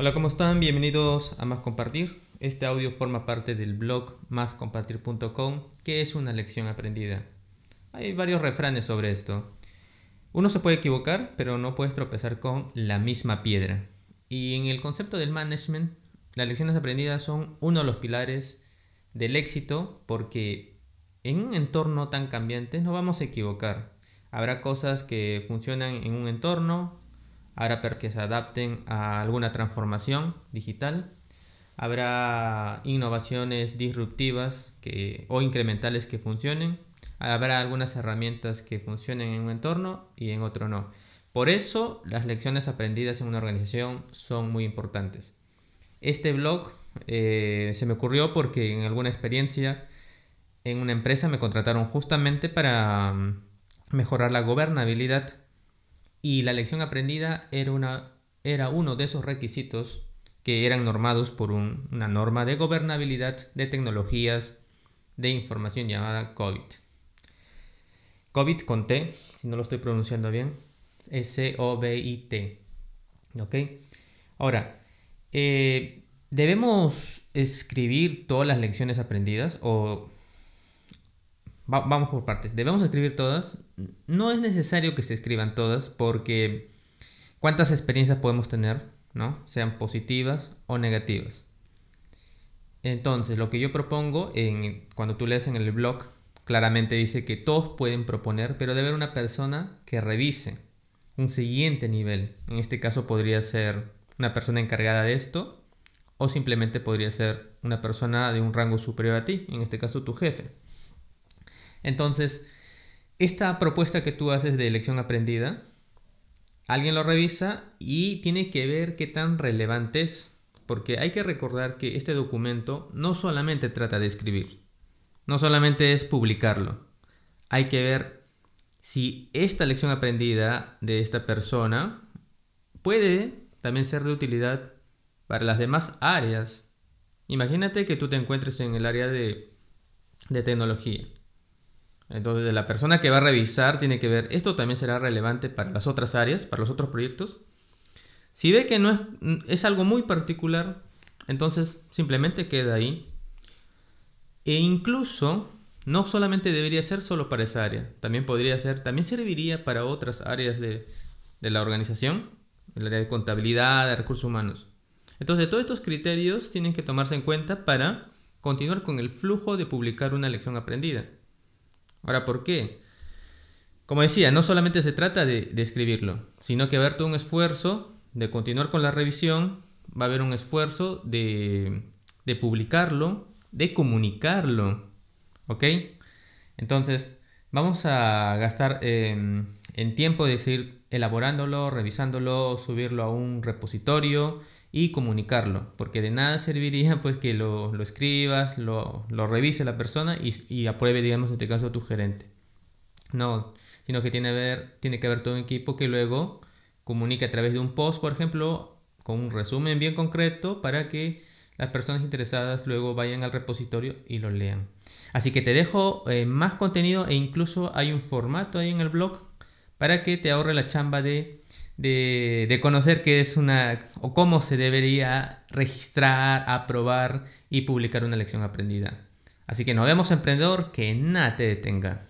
Hola, ¿cómo están? Bienvenidos a Más Compartir. Este audio forma parte del blog máscompartir.com, que es una lección aprendida. Hay varios refranes sobre esto. Uno se puede equivocar, pero no puedes tropezar con la misma piedra. Y en el concepto del management, las lecciones aprendidas son uno de los pilares del éxito porque en un entorno tan cambiante no vamos a equivocar. Habrá cosas que funcionan en un entorno, habrá que se adapten a alguna transformación digital, habrá innovaciones disruptivas que, o incrementales que funcionen, habrá algunas herramientas que funcionen en un entorno y en otro no. Por eso las lecciones aprendidas en una organización son muy importantes. Este blog eh, se me ocurrió porque en alguna experiencia en una empresa me contrataron justamente para mm, mejorar la gobernabilidad y la lección aprendida era, una, era uno de esos requisitos que eran normados por una norma de gobernabilidad de tecnologías de información llamada COVID. COVID con T, si no lo estoy pronunciando bien, S-O-B-I-T. ¿Ok? Ahora, eh, ¿debemos escribir todas las lecciones aprendidas o vamos por partes. ¿Debemos escribir todas? No es necesario que se escriban todas porque ¿cuántas experiencias podemos tener? ¿no? Sean positivas o negativas. Entonces, lo que yo propongo, en, cuando tú lees en el blog, claramente dice que todos pueden proponer, pero debe haber una persona que revise un siguiente nivel. En este caso podría ser una persona encargada de esto o simplemente podría ser una persona de un rango superior a ti, en este caso tu jefe. Entonces, esta propuesta que tú haces de elección aprendida, alguien lo revisa y tiene que ver qué tan relevante es, porque hay que recordar que este documento no solamente trata de escribir, no solamente es publicarlo, hay que ver si esta lección aprendida de esta persona puede también ser de utilidad para las demás áreas. Imagínate que tú te encuentres en el área de, de tecnología entonces, la persona que va a revisar tiene que ver, esto también será relevante para las otras áreas, para los otros proyectos. Si ve que no es, es algo muy particular, entonces simplemente queda ahí. E incluso no solamente debería ser solo para esa área, también podría ser, también serviría para otras áreas de, de la organización, el área de contabilidad, de recursos humanos. Entonces, todos estos criterios tienen que tomarse en cuenta para continuar con el flujo de publicar una lección aprendida. Ahora, ¿por qué? Como decía, no solamente se trata de, escribirlo, sino que va a haber todo un esfuerzo de continuar con la revisión, va a haber un esfuerzo de, publicarlo, de comunicarlo, ¿ok? Entonces, vamos a gastar em, en tiempo de seguir elaborándolo, revisándolo, subirlo a un repositorio y comunicarlo, porque de nada serviría pues que lo, escribas, lo, revise la persona y, apruebe, digamos, en este caso tu gerente. No, sino que tiene, ver, tiene que haber todo un equipo que luego comunique a través de un post, por ejemplo, con un resumen bien concreto para que las personas interesadas luego vayan al repositorio y lo lean. Así que te dejo eh, más contenido e incluso hay un formato ahí en el blog para que te ahorre la chamba de de, conocer qué es una o cómo se debería registrar, aprobar y publicar una lección aprendida. Así que nos vemos emprendedor, que nada te detenga.